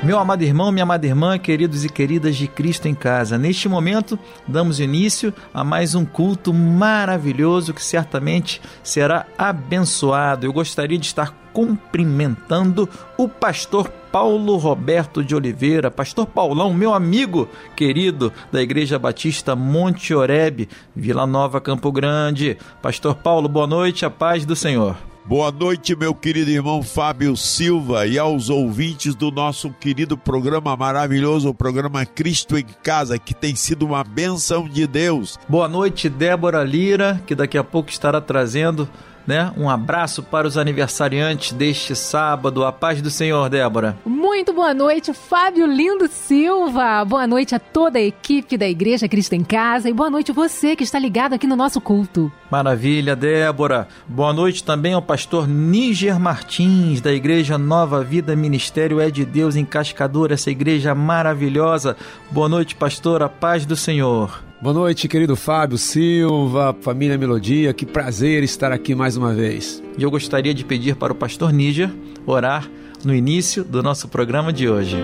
Meu amado irmão, minha amada irmã, queridos e queridas de Cristo em casa, neste momento damos início a mais um culto maravilhoso que certamente será abençoado. Eu gostaria de estar cumprimentando o pastor Paulo Roberto de Oliveira, pastor Paulão, meu amigo querido da Igreja Batista Monte Oreb, Vila Nova, Campo Grande. Pastor Paulo, boa noite, a paz do Senhor. Boa noite, meu querido irmão Fábio Silva e aos ouvintes do nosso querido programa maravilhoso, o programa Cristo em Casa, que tem sido uma benção de Deus. Boa noite, Débora Lira, que daqui a pouco estará trazendo né? Um abraço para os aniversariantes deste sábado. A paz do Senhor, Débora. Muito boa noite, Fábio Lindo Silva. Boa noite a toda a equipe da Igreja Cristo em Casa e boa noite você que está ligado aqui no nosso culto. Maravilha, Débora. Boa noite também ao pastor Níger Martins, da Igreja Nova Vida Ministério É de Deus em Cascadura, essa igreja maravilhosa. Boa noite, pastor. A paz do Senhor. Boa noite, querido Fábio Silva, família Melodia, que prazer estar aqui mais uma vez. E eu gostaria de pedir para o pastor Níger orar no início do nosso programa de hoje.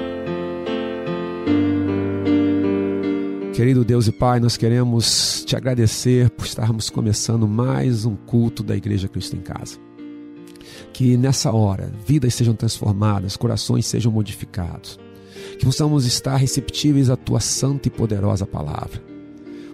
Querido Deus e Pai, nós queremos te agradecer por estarmos começando mais um culto da Igreja Cristo em Casa. Que nessa hora vidas sejam transformadas, corações sejam modificados. Que possamos estar receptíveis à tua santa e poderosa palavra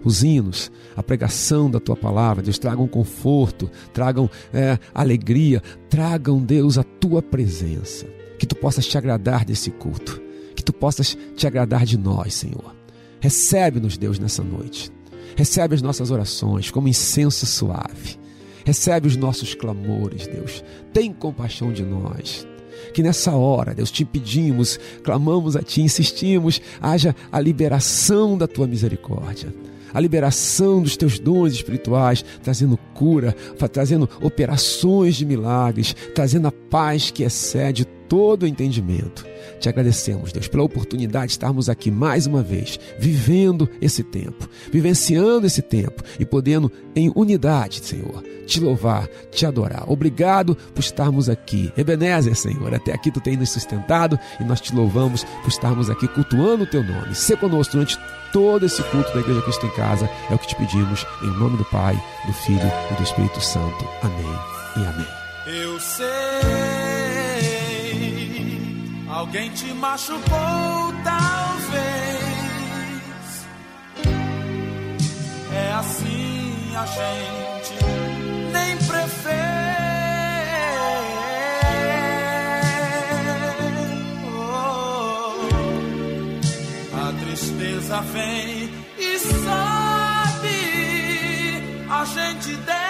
os hinos, a pregação da tua palavra, Deus, tragam conforto, tragam é, alegria, tragam, Deus, a tua presença. Que tu possas te agradar desse culto, que tu possas te agradar de nós, Senhor. Recebe-nos, Deus, nessa noite. Recebe as nossas orações como incenso suave. Recebe os nossos clamores, Deus. Tem compaixão de nós que nessa hora, Deus, te pedimos, clamamos a Ti, insistimos, haja a liberação da Tua misericórdia a liberação dos teus dons espirituais, trazendo cura, trazendo operações de milagres, trazendo a paz que excede todo entendimento. Te agradecemos, Deus, pela oportunidade de estarmos aqui mais uma vez, vivendo esse tempo, vivenciando esse tempo e podendo, em unidade, Senhor, te louvar, te adorar. Obrigado por estarmos aqui. Ebenezer, Senhor, até aqui tu tem nos sustentado e nós te louvamos por estarmos aqui cultuando o teu nome. Se conosco durante todo esse culto da Igreja Cristo em Casa. É o que te pedimos, em nome do Pai, do Filho e do Espírito Santo. Amém e amém. Eu sei, alguém te machucou, talvez. É assim a gente nem prefere. tristeza vem e sobe, a gente desce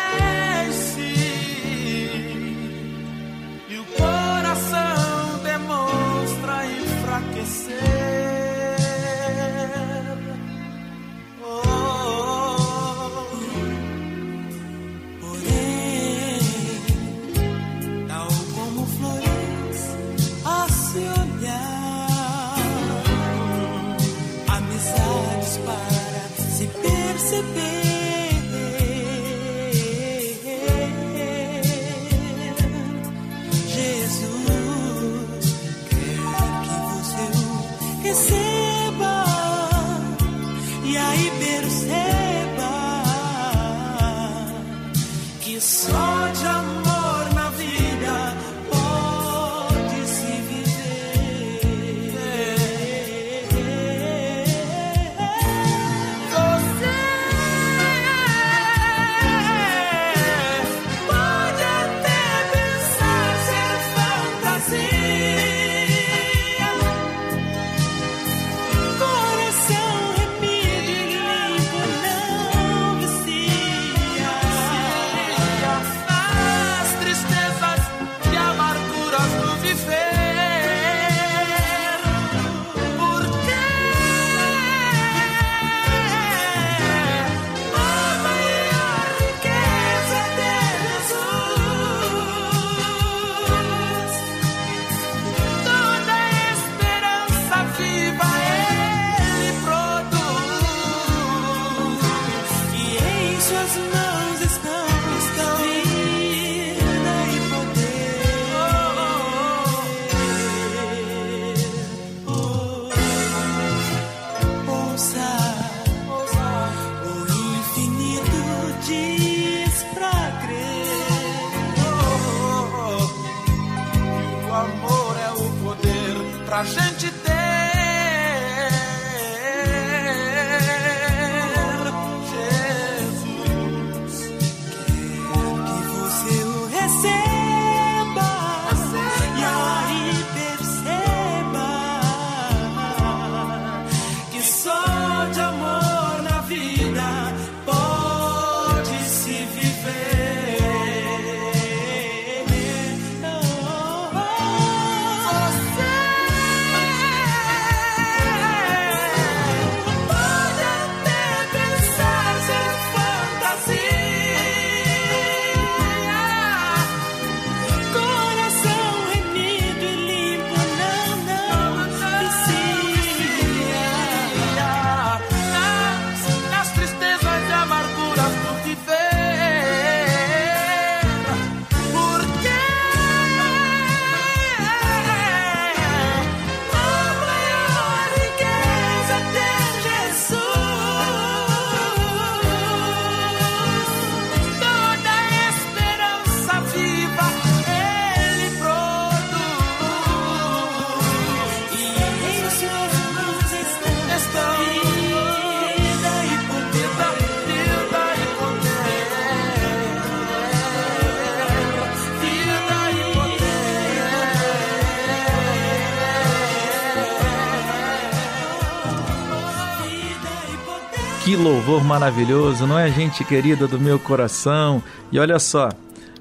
louvor maravilhoso, não é, gente querida do meu coração? E olha só,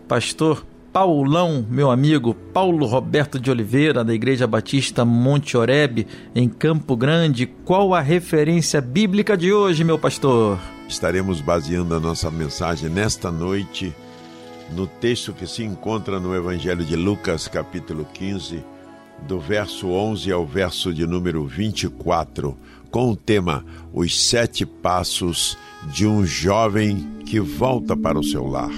pastor Paulão, meu amigo, Paulo Roberto de Oliveira, da Igreja Batista Monte Oreb, em Campo Grande, qual a referência bíblica de hoje, meu pastor? Estaremos baseando a nossa mensagem nesta noite no texto que se encontra no Evangelho de Lucas, capítulo 15, do verso 11 ao verso de número 24, com o tema Os Sete Passos de um Jovem que Volta para o Seu Lar.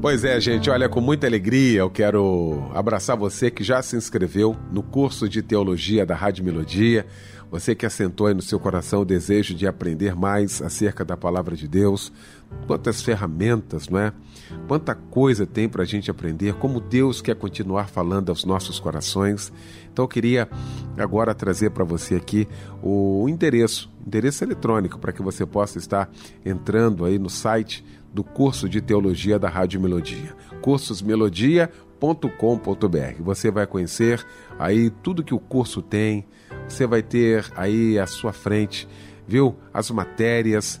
Pois é, gente, olha, com muita alegria eu quero abraçar você que já se inscreveu no curso de teologia da Rádio Melodia, você que assentou aí no seu coração o desejo de aprender mais acerca da palavra de Deus, quantas ferramentas, não é? Quanta coisa tem para a gente aprender, como Deus quer continuar falando aos nossos corações. Então eu queria agora trazer para você aqui o endereço, endereço eletrônico, para que você possa estar entrando aí no site do curso de teologia da Rádio Melodia, cursosmelodia.com.br. Você vai conhecer aí tudo que o curso tem, você vai ter aí à sua frente, viu, as matérias,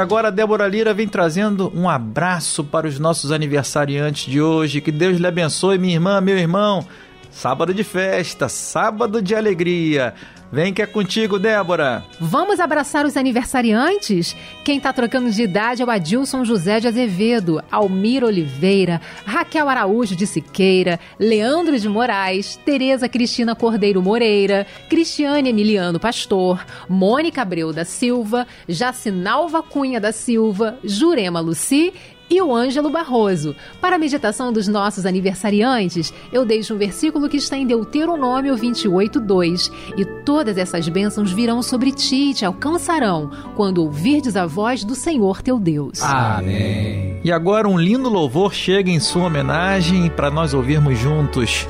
agora a Débora Lira vem trazendo um abraço para os nossos aniversariantes de hoje. Que Deus lhe abençoe, minha irmã, meu irmão. Sábado de festa, sábado de alegria. Vem que é contigo, Débora. Vamos abraçar os aniversariantes? Quem tá trocando de idade é o Adilson José de Azevedo, Almir Oliveira, Raquel Araújo de Siqueira, Leandro de Moraes, Tereza Cristina Cordeiro Moreira, Cristiane Emiliano Pastor, Mônica Abreu da Silva, Jacinalva Cunha da Silva, Jurema Luci e o Ângelo Barroso. Para a meditação dos nossos aniversariantes, eu deixo um versículo que está em Deuteronômio 28:2. E todas essas bênçãos virão sobre ti e te alcançarão quando ouvirdes a voz do Senhor teu Deus. Amém. E agora um lindo louvor chega em sua homenagem para nós ouvirmos juntos.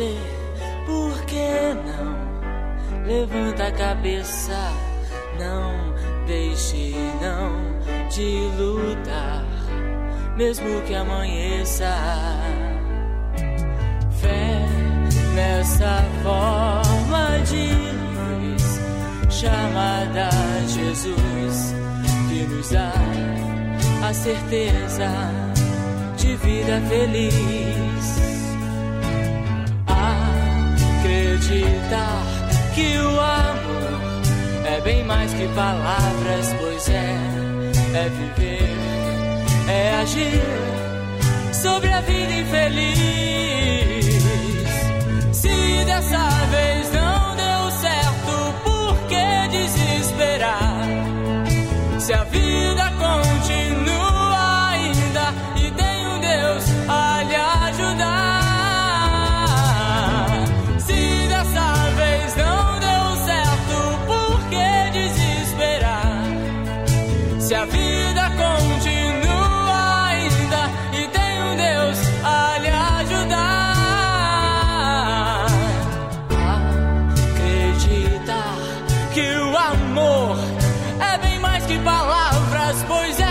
Você, por que não levanta a cabeça? Não deixe não de lutar, mesmo que amanheça. Fé nessa forma de luz chamada Jesus, que nos dá a certeza de vida feliz. Acreditar que o amor é bem mais que palavras, pois é, é viver, é agir sobre a vida infeliz. Se dessa vez não deu certo, por que desesperar? Se a vida palavras, pois é, é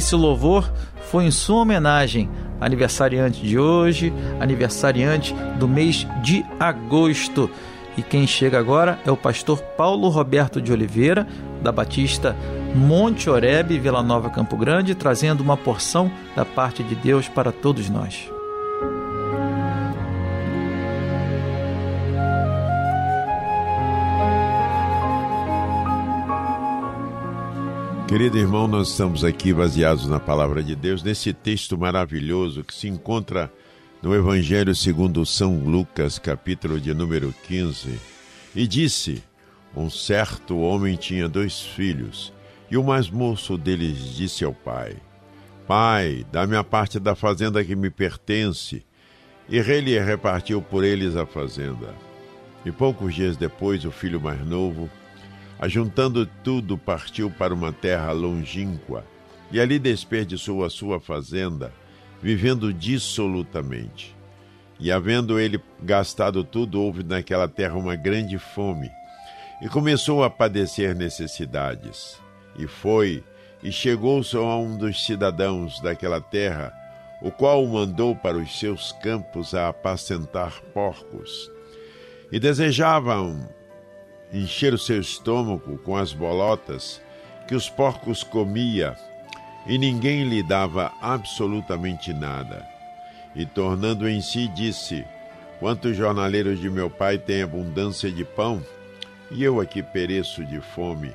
esse louvor foi em sua homenagem, aniversariante de hoje, aniversariante do mês de agosto. E quem chega agora é o pastor Paulo Roberto de Oliveira, da Batista Monte Oreb, Vila Nova Campo Grande, trazendo uma porção da parte de Deus para todos nós. Querido irmão, nós estamos aqui baseados na palavra de Deus, nesse texto maravilhoso que se encontra no Evangelho segundo São Lucas, capítulo de número 15. E disse: Um certo homem tinha dois filhos, e o mais moço deles disse ao pai: Pai, dá-me a parte da fazenda que me pertence. E ele repartiu por eles a fazenda. E poucos dias depois, o filho mais novo, ajuntando tudo, partiu para uma terra longínqua, e ali desperdiçou a sua fazenda, vivendo dissolutamente. E havendo ele gastado tudo, houve naquela terra uma grande fome, e começou a padecer necessidades. E foi, e chegou-se a um dos cidadãos daquela terra, o qual o mandou para os seus campos a apacentar porcos. E desejavam encher o seu estômago com as bolotas que os porcos comia, e ninguém lhe dava absolutamente nada. E tornando em si, disse: Quantos jornaleiros de meu pai têm abundância de pão, e eu aqui pereço de fome.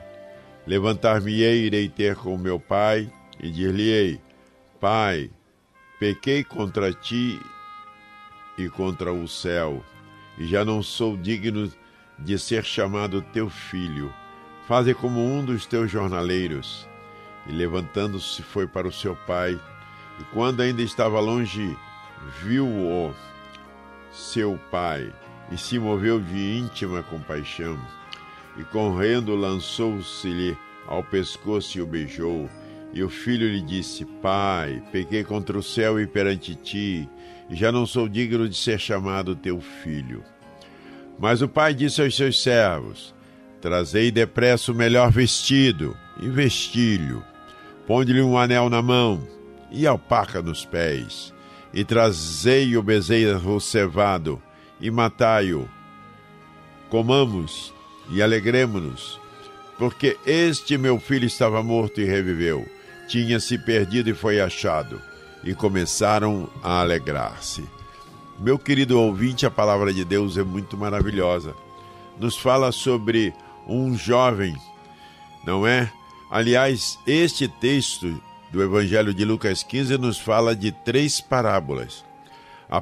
Levantar-me-ei, irei ter com meu pai, e dir-lhe-ei: Pai, pequei contra ti e contra o céu, e já não sou digno de ser chamado teu filho. Faze como um dos teus jornaleiros. E levantando-se foi para o seu pai, e quando ainda estava longe, viu-o seu pai, e se moveu de íntima compaixão, e correndo lançou-se-lhe ao pescoço e o beijou. E o filho lhe disse: Pai, pequei contra o céu e perante ti, e já não sou digno de ser chamado teu filho. Mas o pai disse aos seus servos: Trazei depressa o melhor vestido e vestilho. Ponde-lhe um anel na mão e alpaca nos pés. E trazei o bezerro cevado e matai-o. Comamos e alegremo-nos, porque este meu filho estava morto e reviveu, tinha se perdido e foi achado. E começaram a alegrar-se. Meu querido ouvinte, a palavra de Deus é muito maravilhosa. Nos fala sobre um jovem, não é? Aliás, este texto do Evangelho de Lucas 15 nos fala de três parábolas. A,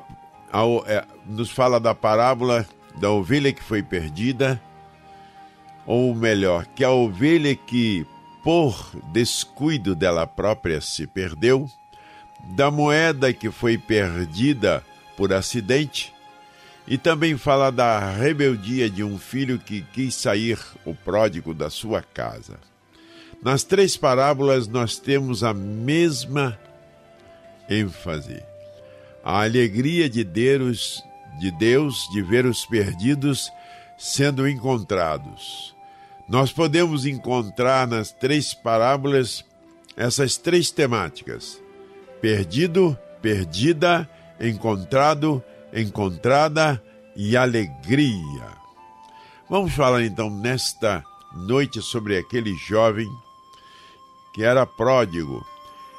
a, é, nos fala da parábola da ovelha que foi perdida, ou melhor, que a ovelha que, por descuido dela própria, se perdeu, da moeda que foi perdida por acidente, e também fala da rebeldia de um filho que quis sair o pródigo da sua casa. Nas três parábolas nós temos a mesma ênfase. A alegria de Deus, de Deus de ver os perdidos sendo encontrados. Nós podemos encontrar nas três parábolas essas três temáticas: perdido, perdida, encontrado, encontrada e alegria. Vamos falar então nesta noite sobre aquele jovem que era pródigo.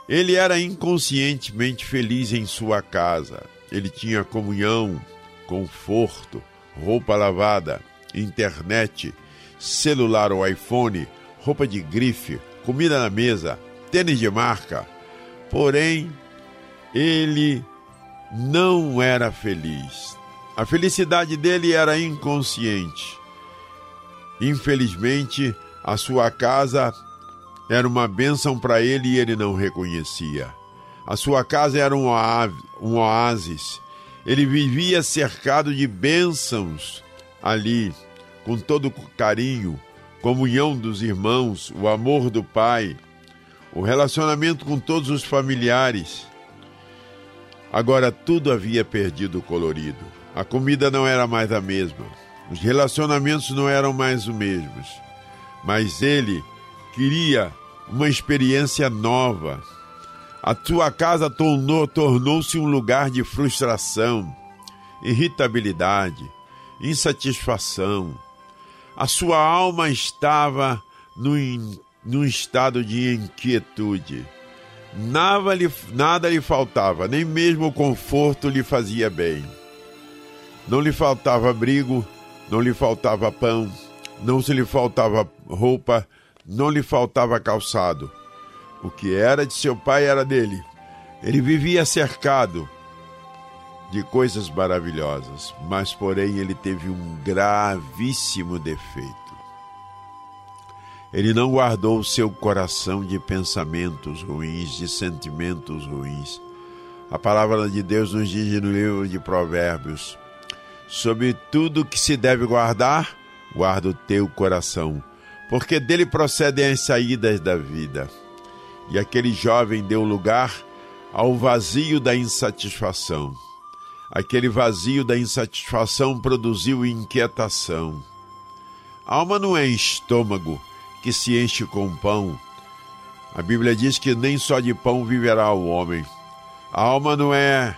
Ele era inconscientemente feliz em sua casa. Ele tinha comunhão, conforto, roupa lavada, internet, celular ou iPhone, roupa de grife, comida na mesa, tênis de marca. Porém, ele não era feliz. A felicidade dele era inconsciente. Infelizmente, a sua casa era uma bênção para ele e ele não reconhecia. A sua casa era um, um oásis. Ele vivia cercado de bênçãos ali, com todo carinho, comunhão dos irmãos, o amor do pai, o relacionamento com todos os familiares. Agora tudo havia perdido o colorido. A comida não era mais a mesma. Os relacionamentos não eram mais os mesmos. Mas ele queria uma experiência nova. A tua casa tornou, tornou-se um lugar de frustração, irritabilidade, insatisfação. A sua alma estava num estado de inquietude. Nada lhe, nada lhe faltava, nem mesmo o conforto lhe fazia bem. Não lhe faltava abrigo, não lhe faltava pão, não se lhe faltava roupa, não lhe faltava calçado. O que era de seu pai era dele. Ele vivia cercado de coisas maravilhosas, mas porém ele teve um gravíssimo defeito. Ele não guardou o seu coração de pensamentos ruins, de sentimentos ruins. A palavra de Deus nos diz no livro de Provérbios: sobre tudo que se deve guardar, guarda o teu coração, porque dele procedem as saídas da vida. E aquele jovem deu lugar ao vazio da insatisfação. Aquele vazio da insatisfação produziu inquietação. A alma não é estômago que se enche com pão. A Bíblia diz que nem só de pão viverá o homem. A alma não é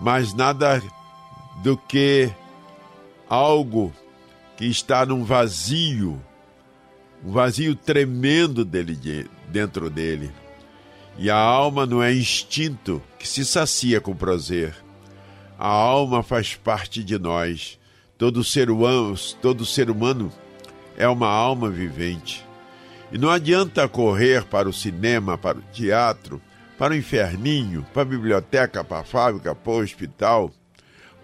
mais nada do que algo que está num vazio, um vazio tremendo dele, dentro dele. E a alma não é instinto que se sacia com prazer. A alma faz parte de nós. Todo ser humano, todo ser humano é uma alma vivente. E não adianta correr para o cinema, para o teatro, para o inferninho, para a biblioteca, para a fábrica, para o hospital.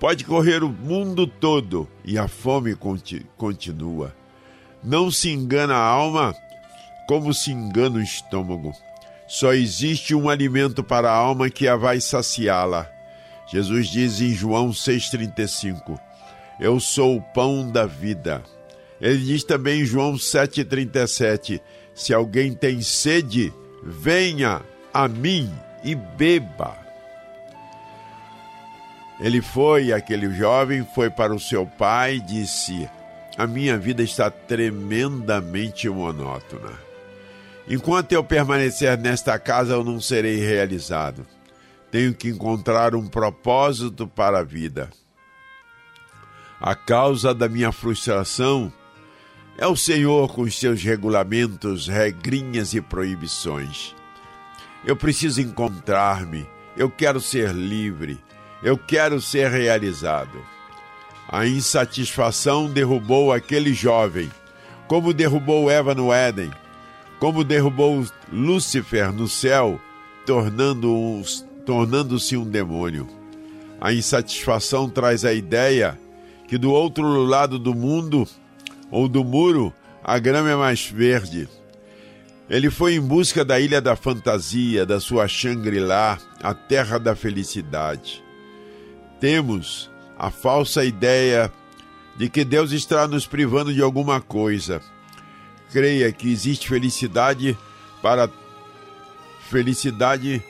Pode correr o mundo todo e a fome continua. Não se engana a alma como se engana o estômago. Só existe um alimento para a alma que a vai saciá-la. Jesus diz em João 6,35: Eu sou o pão da vida. Ele diz também em João 7,37: Se alguém tem sede, venha a mim e beba. Ele foi, aquele jovem, foi para o seu pai e disse: A minha vida está tremendamente monótona. Enquanto eu permanecer nesta casa, eu não serei realizado. Tenho que encontrar um propósito para a vida. A causa da minha frustração é o Senhor com os seus regulamentos, regrinhas e proibições. Eu preciso encontrar-me, eu quero ser livre, eu quero ser realizado. A insatisfação derrubou aquele jovem, como derrubou Eva no Éden, como derrubou Lúcifer no céu, tornando-se tornando um demônio. A insatisfação traz a ideia que do outro lado do mundo ou do muro a grama é mais verde. Ele foi em busca da ilha da fantasia, da sua Shangri-La, a terra da felicidade. Temos a falsa ideia de que Deus está nos privando de alguma coisa. Creia que existe felicidade para felicidade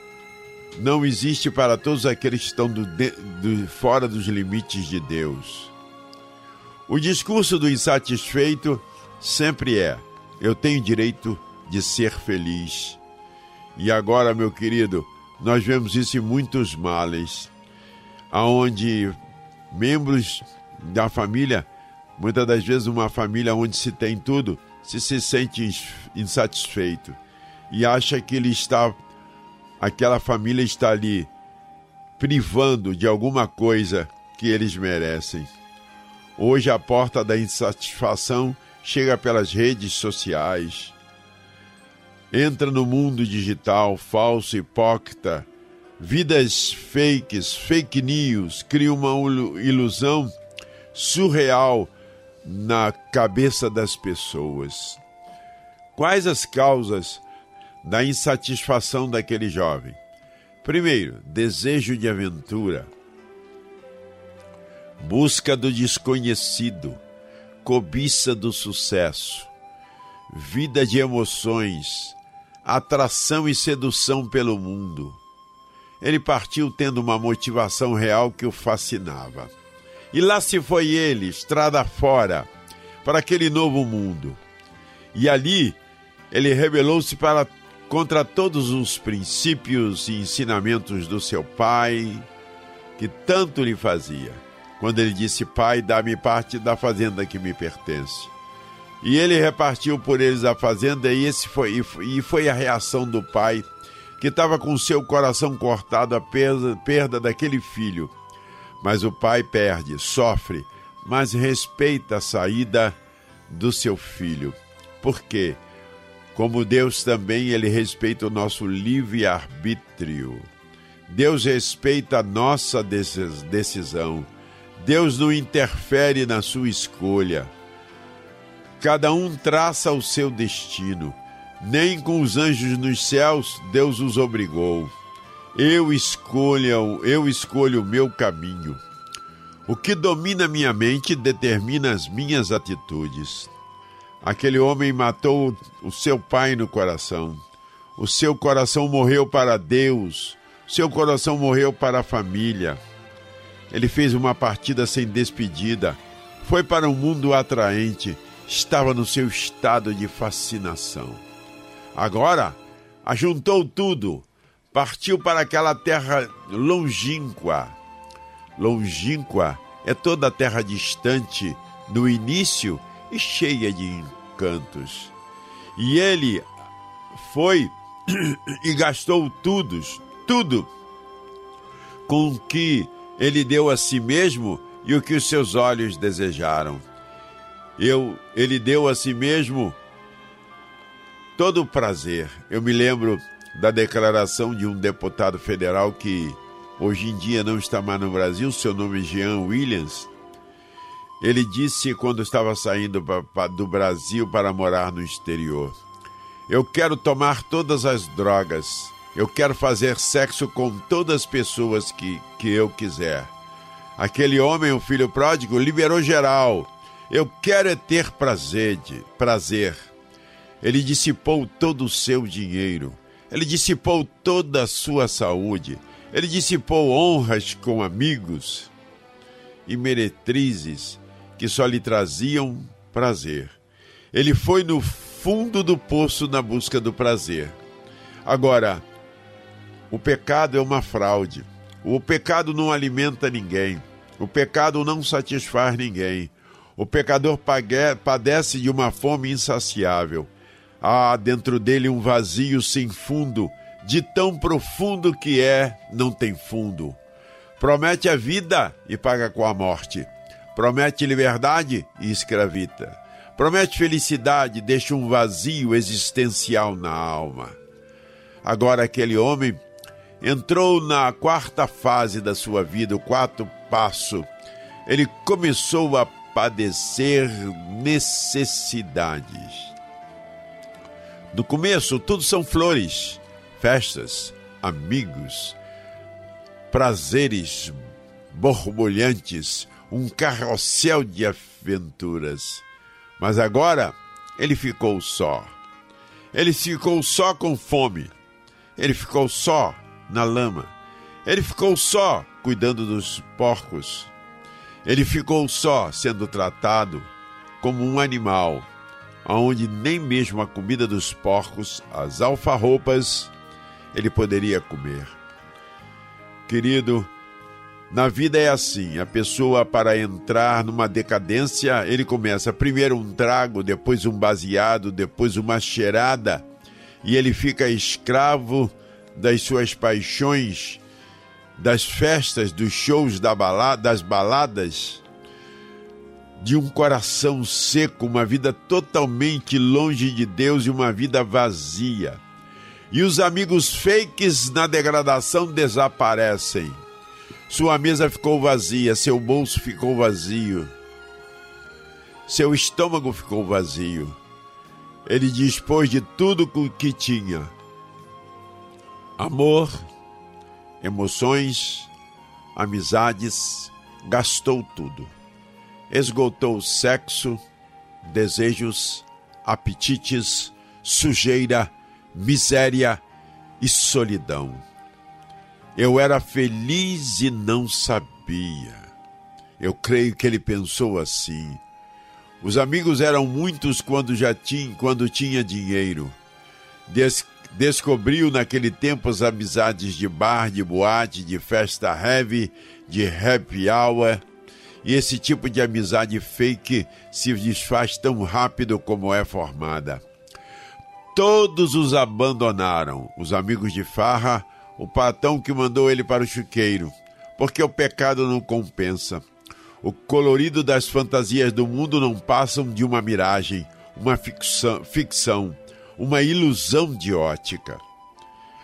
não existe para todos aqueles que estão do, do, fora dos limites de Deus. O discurso do insatisfeito sempre é: eu tenho direito de ser feliz. E agora, meu querido, nós vemos isso em muitos males, aonde membros da família, muitas das vezes uma família onde se tem tudo, se se sente insatisfeito e acha que ele está aquela família está ali privando de alguma coisa que eles merecem. Hoje a porta da insatisfação chega pelas redes sociais. Entra no mundo digital falso, hipócrita, vidas fakes, fake news, cria uma ilusão surreal na cabeça das pessoas. Quais as causas da insatisfação daquele jovem. Primeiro, desejo de aventura, busca do desconhecido, cobiça do sucesso, vida de emoções, atração e sedução pelo mundo. Ele partiu tendo uma motivação real que o fascinava. E lá se foi ele, estrada fora, para aquele novo mundo. E ali ele rebelou-se para contra todos os princípios e ensinamentos do seu pai, que tanto lhe fazia, quando ele disse: Pai, dá-me parte da fazenda que me pertence. E ele repartiu por eles a fazenda, e, esse foi, e foi a reação do pai, que estava com seu coração cortado a perda, perda daquele filho. Mas o pai perde, sofre, mas respeita a saída do seu filho. Por quê? Como Deus também, ele respeita o nosso livre-arbítrio. Deus respeita a nossa decisão. Deus não interfere na sua escolha. Cada um traça o seu destino. Nem com os anjos nos céus Deus os obrigou. Eu escolho, eu escolho o meu caminho. O que domina minha mente determina as minhas atitudes. Aquele homem matou o seu pai no coração. O seu coração morreu para Deus. Seu coração morreu para a família. Ele fez uma partida sem despedida. Foi para um mundo atraente. Estava no seu estado de fascinação. Agora, ajuntou tudo. Partiu para aquela terra longínqua. Longínqua é toda a terra distante no início e cheia de encantos. E ele foi e gastou tudo, tudo com que ele deu a si mesmo e o que os seus olhos desejaram. Eu, ele deu a si mesmo todo o prazer. Eu me lembro da declaração de um deputado federal que hoje em dia não está mais no Brasil, seu nome é Jean Williams, ele disse quando estava saindo do Brasil para morar no exterior: Eu quero tomar todas as drogas. Eu quero fazer sexo com todas as pessoas que, que eu quiser. Aquele homem, o filho pródigo, liberou geral. Eu quero é ter prazer, de, prazer. Ele dissipou todo o seu dinheiro. Ele dissipou toda a sua saúde. Ele dissipou honras com amigos e meretrizes que só lhe traziam prazer. Ele foi no fundo do poço na busca do prazer. Agora, o pecado é uma fraude. O pecado não alimenta ninguém. O pecado não satisfaz ninguém. O pecador padece de uma fome insaciável. Há dentro dele um vazio sem fundo, de tão profundo que é, não tem fundo. Promete a vida e paga com a morte. Promete liberdade e escravita. Promete felicidade, deixa um vazio existencial na alma. Agora aquele homem entrou na quarta fase da sua vida, o quarto passo. Ele começou a padecer necessidades. No começo, tudo são flores, festas, amigos, prazeres borbulhantes, um carrossel de aventuras. Mas agora ele ficou só. Ele ficou só com fome. Ele ficou só na lama. Ele ficou só cuidando dos porcos. Ele ficou só sendo tratado como um animal, onde nem mesmo a comida dos porcos, as alfarropas, ele poderia comer. Querido, na vida é assim: a pessoa, para entrar numa decadência, ele começa primeiro um trago, depois um baseado, depois uma cheirada, e ele fica escravo das suas paixões, das festas, dos shows da balada, das baladas, de um coração seco, uma vida totalmente longe de Deus e uma vida vazia. E os amigos fakes na degradação desaparecem. Sua mesa ficou vazia, seu bolso ficou vazio, seu estômago ficou vazio. Ele dispôs de tudo o que tinha: amor, emoções, amizades, gastou tudo. Esgotou sexo, desejos, apetites, sujeira, miséria e solidão. Eu era feliz e não sabia. Eu creio que ele pensou assim. Os amigos eram muitos quando já tinha, quando tinha dinheiro. Des, descobriu naquele tempo as amizades de bar, de boate, de festa heavy, de happy hour. E esse tipo de amizade fake se desfaz tão rápido como é formada. Todos os abandonaram, os amigos de farra, o patrão que mandou ele para o chiqueiro, porque o pecado não compensa. O colorido das fantasias do mundo não passam de uma miragem, uma ficção, ficção uma ilusão de ótica.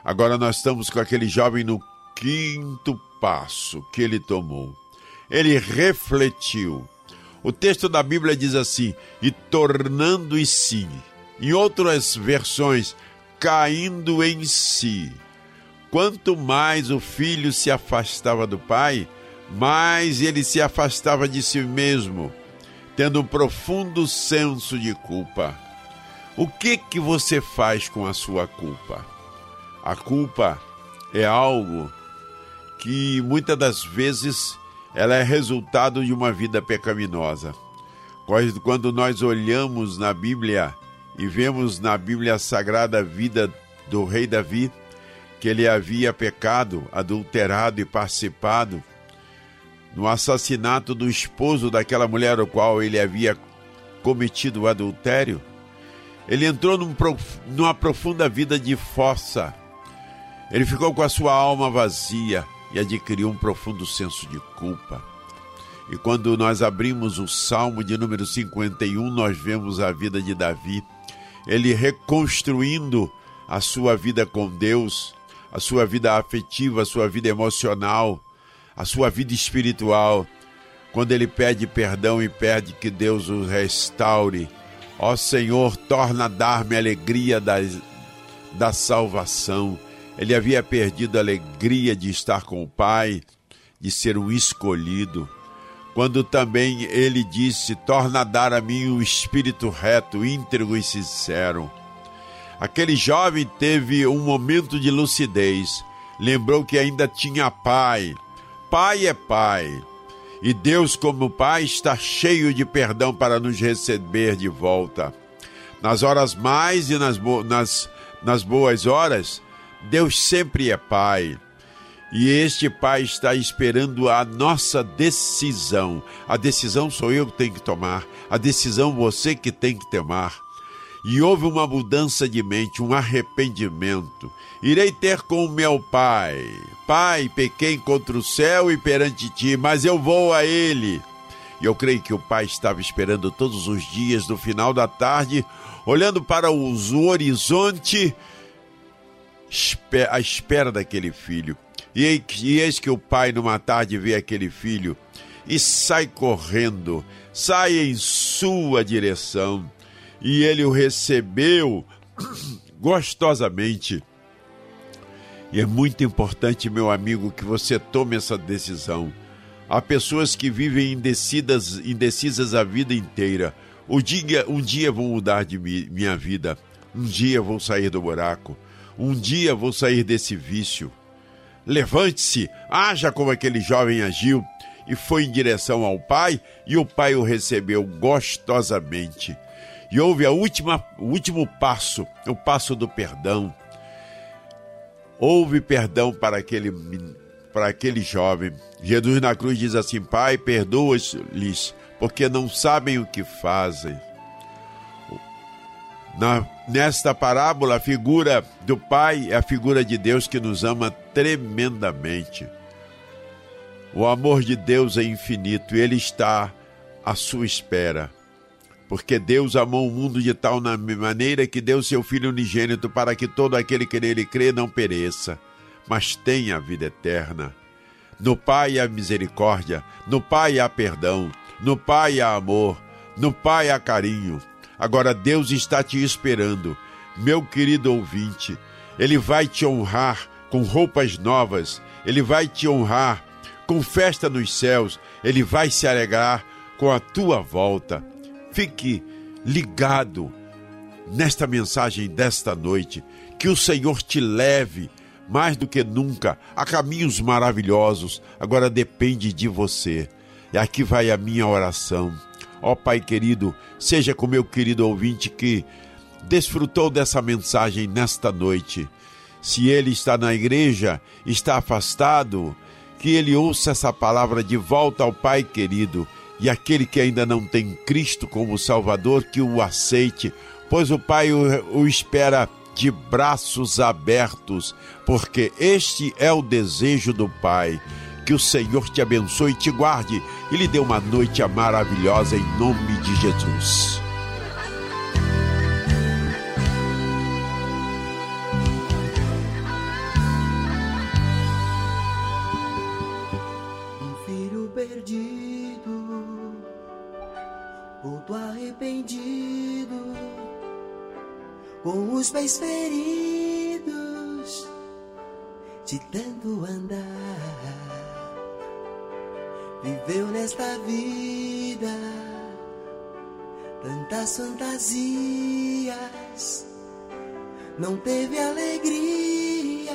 Agora nós estamos com aquele jovem no quinto passo que ele tomou. Ele refletiu. O texto da Bíblia diz assim: e tornando em si. Em outras versões, caindo em si. Quanto mais o filho se afastava do pai, mais ele se afastava de si mesmo, tendo um profundo senso de culpa. O que que você faz com a sua culpa? A culpa é algo que muitas das vezes ela é resultado de uma vida pecaminosa. Quando nós olhamos na Bíblia e vemos na Bíblia Sagrada a vida do rei Davi, que ele havia pecado, adulterado e participado no assassinato do esposo daquela mulher o qual ele havia cometido o adultério, ele entrou num, numa profunda vida de fossa. Ele ficou com a sua alma vazia e adquiriu um profundo senso de culpa. E quando nós abrimos o Salmo de número 51, nós vemos a vida de Davi, ele reconstruindo a sua vida com Deus, a sua vida afetiva, a sua vida emocional, a sua vida espiritual. Quando ele pede perdão e pede que Deus o restaure, Ó Senhor, torna a dar-me alegria da, da salvação. Ele havia perdido a alegria de estar com o Pai, de ser um escolhido. Quando também ele disse: Torna a dar a mim o espírito reto, íntegro e sincero. Aquele jovem teve um momento de lucidez. Lembrou que ainda tinha pai. Pai é pai. E Deus, como Pai, está cheio de perdão para nos receber de volta. Nas horas mais e nas, bo nas, nas boas horas, Deus sempre é Pai. E este Pai está esperando a nossa decisão. A decisão sou eu que tenho que tomar, a decisão você que tem que tomar. E houve uma mudança de mente, um arrependimento. Irei ter com meu pai. Pai, pequei contra o céu e perante ti, mas eu vou a ele. E eu creio que o pai estava esperando todos os dias, no final da tarde, olhando para o horizonte, à espera daquele filho. E eis que o pai, numa tarde, vê aquele filho e sai correndo, sai em sua direção. E ele o recebeu gostosamente e é muito importante, meu amigo, que você tome essa decisão. Há pessoas que vivem indecisas, indecisas a vida inteira. O dia, um dia vou mudar de mi, minha vida. Um dia vou sair do buraco. Um dia vou sair desse vício. Levante-se, haja como aquele jovem agiu e foi em direção ao pai, e o pai o recebeu gostosamente. E houve a última, o último passo, o passo do perdão houve perdão para aquele, para aquele jovem. Jesus na cruz diz assim: Pai, perdoa-lhes, porque não sabem o que fazem. Na, nesta parábola, a figura do Pai é a figura de Deus que nos ama tremendamente. O amor de Deus é infinito e Ele está à sua espera porque Deus amou o mundo de tal maneira que deu seu Filho unigênito para que todo aquele que nele crê não pereça, mas tenha a vida eterna. No Pai há misericórdia, no Pai há perdão, no Pai há amor, no Pai há carinho. Agora Deus está te esperando, meu querido ouvinte. Ele vai te honrar com roupas novas, ele vai te honrar com festa nos céus, ele vai se alegrar com a tua volta. Fique ligado nesta mensagem desta noite. Que o Senhor te leve mais do que nunca a caminhos maravilhosos. Agora depende de você. E aqui vai a minha oração. Ó Pai querido, seja com meu querido ouvinte que desfrutou dessa mensagem nesta noite. Se ele está na igreja, está afastado, que ele ouça essa palavra de volta ao Pai querido e aquele que ainda não tem Cristo como Salvador, que o aceite, pois o Pai o, o espera de braços abertos, porque este é o desejo do Pai. Que o Senhor te abençoe e te guarde e lhe dê uma noite maravilhosa em nome de Jesus. Pés feridos, de tanto andar. Viveu nesta vida tantas fantasias, não teve alegria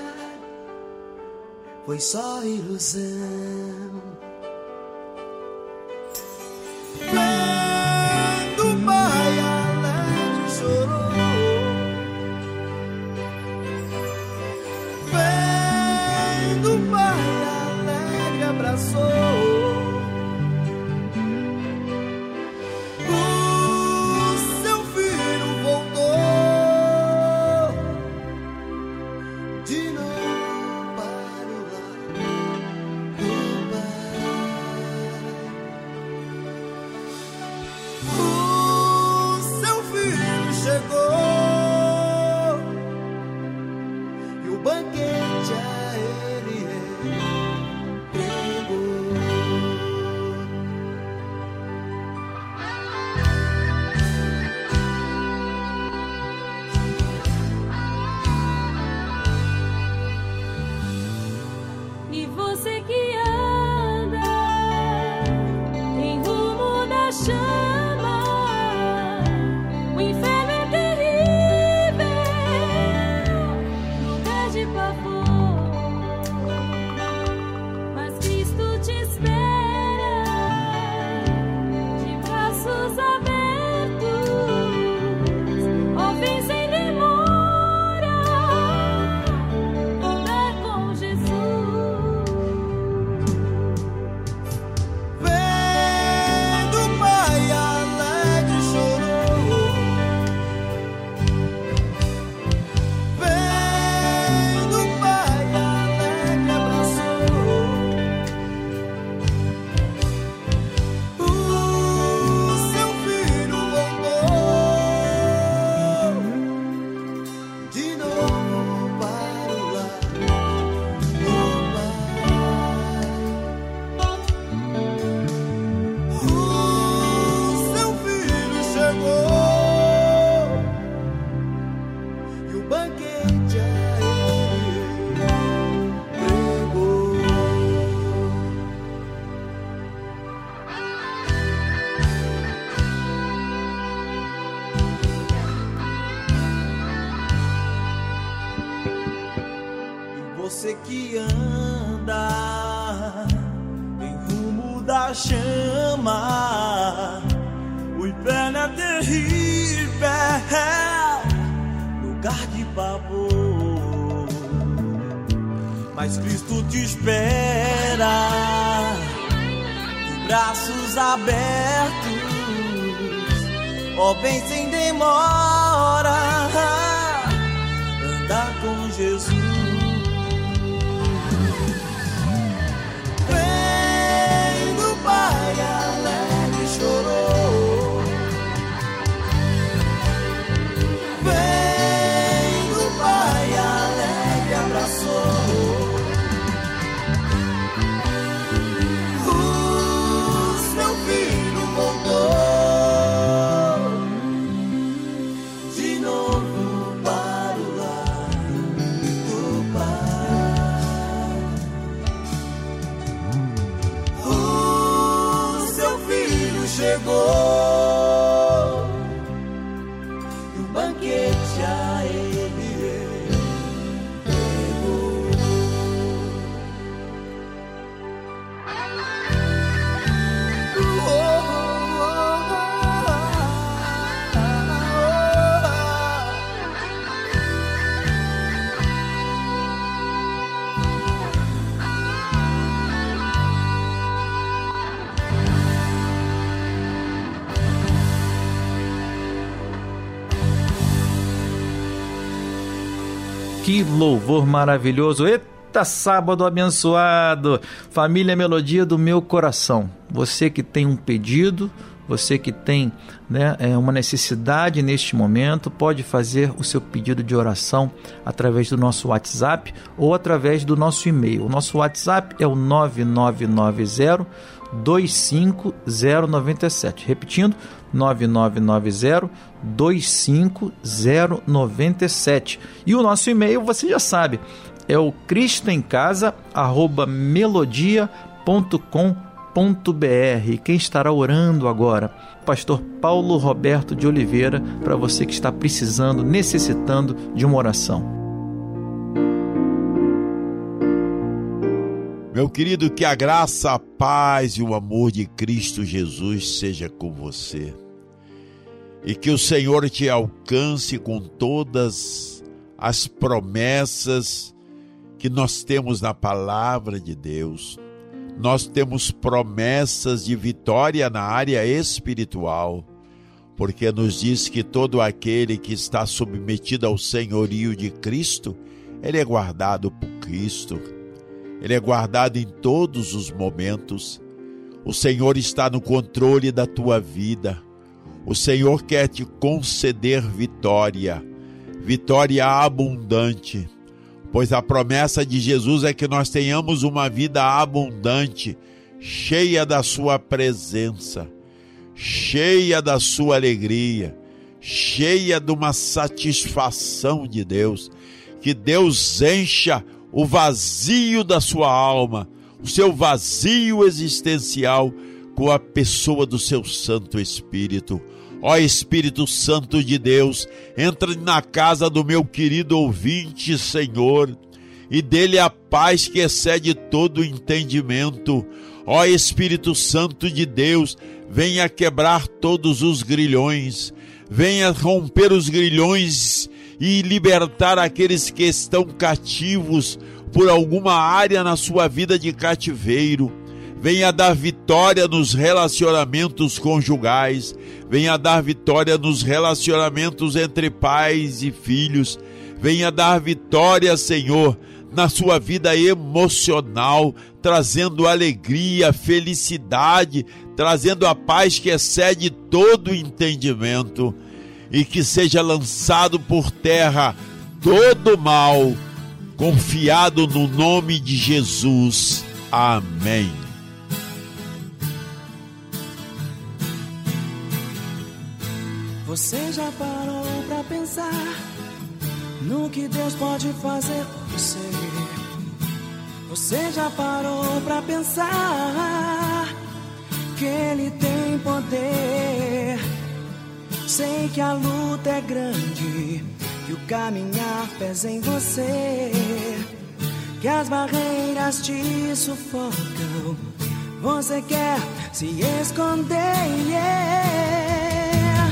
foi só ilusão. Ooh. Chegou louvor maravilhoso! Eita, sábado abençoado! Família Melodia do meu coração. Você que tem um pedido, você que tem né, é, uma necessidade neste momento, pode fazer o seu pedido de oração através do nosso WhatsApp ou através do nosso e-mail. O nosso WhatsApp é o 9990 25097. Repetindo, 9990 25097. E o nosso e-mail, você já sabe, é o cristoemcasa@melodia.com.br. Quem estará orando agora? Pastor Paulo Roberto de Oliveira, para você que está precisando, necessitando de uma oração. Meu querido, que a graça, a paz e o amor de Cristo Jesus seja com você. E que o Senhor te alcance com todas as promessas que nós temos na palavra de Deus. Nós temos promessas de vitória na área espiritual, porque nos diz que todo aquele que está submetido ao senhorio de Cristo, ele é guardado por Cristo. Ele é guardado em todos os momentos. O Senhor está no controle da tua vida. O Senhor quer te conceder vitória, vitória abundante, pois a promessa de Jesus é que nós tenhamos uma vida abundante, cheia da Sua presença, cheia da Sua alegria, cheia de uma satisfação de Deus. Que Deus encha o vazio da sua alma, o seu vazio existencial com a pessoa do seu Santo Espírito. Ó Espírito Santo de Deus, entra na casa do meu querido ouvinte, Senhor, e dele a paz que excede todo entendimento. Ó Espírito Santo de Deus, venha quebrar todos os grilhões, venha romper os grilhões e libertar aqueles que estão cativos por alguma área na sua vida de cativeiro. Venha dar vitória nos relacionamentos conjugais, venha dar vitória nos relacionamentos entre pais e filhos, venha dar vitória, Senhor, na sua vida emocional, trazendo alegria, felicidade, trazendo a paz que excede todo entendimento e que seja lançado por terra todo mal, confiado no nome de Jesus. Amém. Você já parou pra pensar no que Deus pode fazer por você? Você já parou pra pensar que Ele tem poder? Sei que a luta é grande, que o caminhar pesa em você, que as barreiras te sufocam. Você quer se esconder? yeah.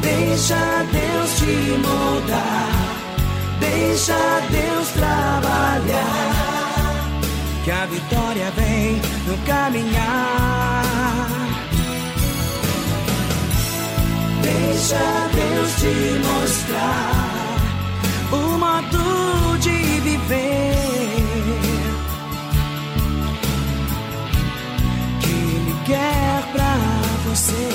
Deixa Deus te moldar, deixa Deus trabalhar, que a vitória vem no caminhar. Deixa Deus te mostrar o modo de viver que Ele quer pra você.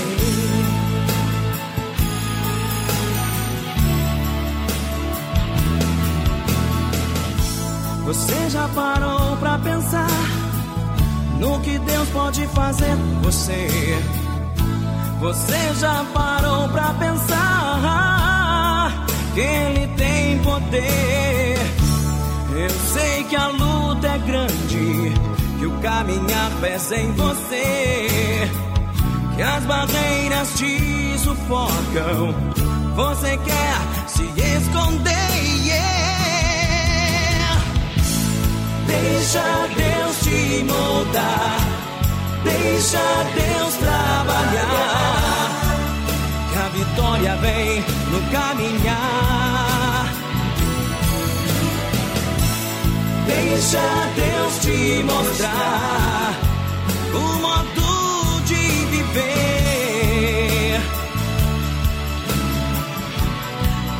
Você já parou pra pensar no que Deus pode fazer você? Você já parou pra pensar que Ele tem poder? Eu sei que a luta é grande, que o caminhar pesa em você, que as barreiras te sufocam. Você quer se esconder? yeah. Deixa Deus te moldar. Deixa Deus trabalhar. Vitória vem no caminhar. Deixa Deus te mostrar o modo de viver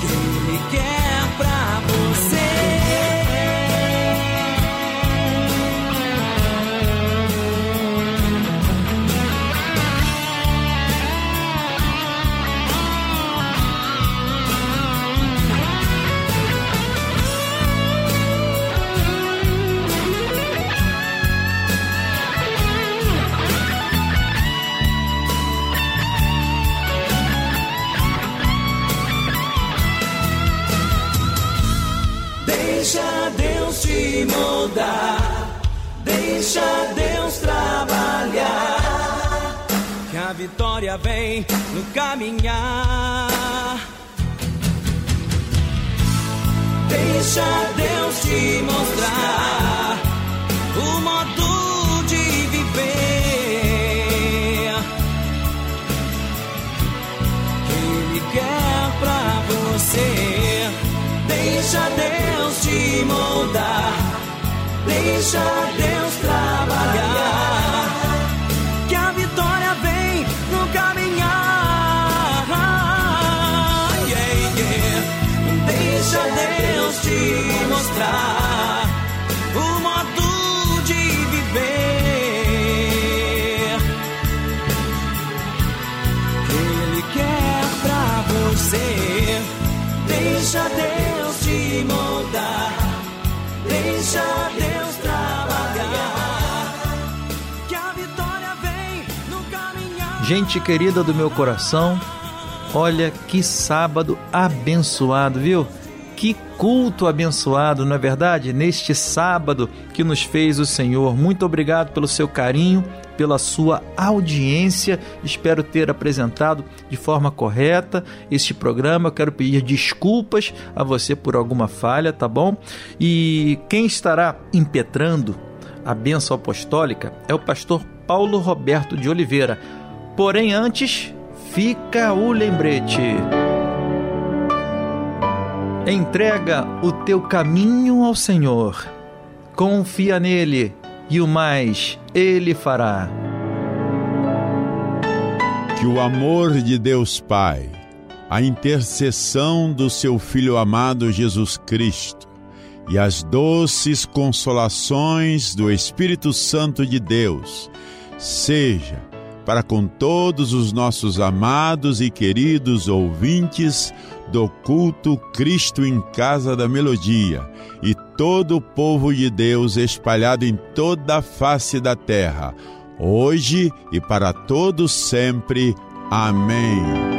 que Ele quer vitória vem no caminhar. Deixa Deus te mostrar o modo de viver que Ele quer pra você. Deixa Deus te moldar, deixa Deus Gente querida do meu coração, olha que sábado abençoado, viu? Que culto abençoado, não é verdade? Neste sábado que nos fez o Senhor. Muito obrigado pelo seu carinho, pela sua audiência. Espero ter apresentado de forma correta este programa. Eu quero pedir desculpas a você por alguma falha, tá bom? E quem estará impetrando a bênção apostólica é o pastor Paulo Roberto de Oliveira. Porém, antes, fica o lembrete. Entrega o teu caminho ao Senhor. Confia nele e o mais ele fará. Que o amor de Deus Pai, a intercessão do seu Filho amado Jesus Cristo e as doces consolações do Espírito Santo de Deus seja para com todos os nossos amados e queridos ouvintes do culto Cristo em Casa da Melodia e todo o povo de Deus espalhado em toda a face da terra, hoje e para todos sempre. Amém.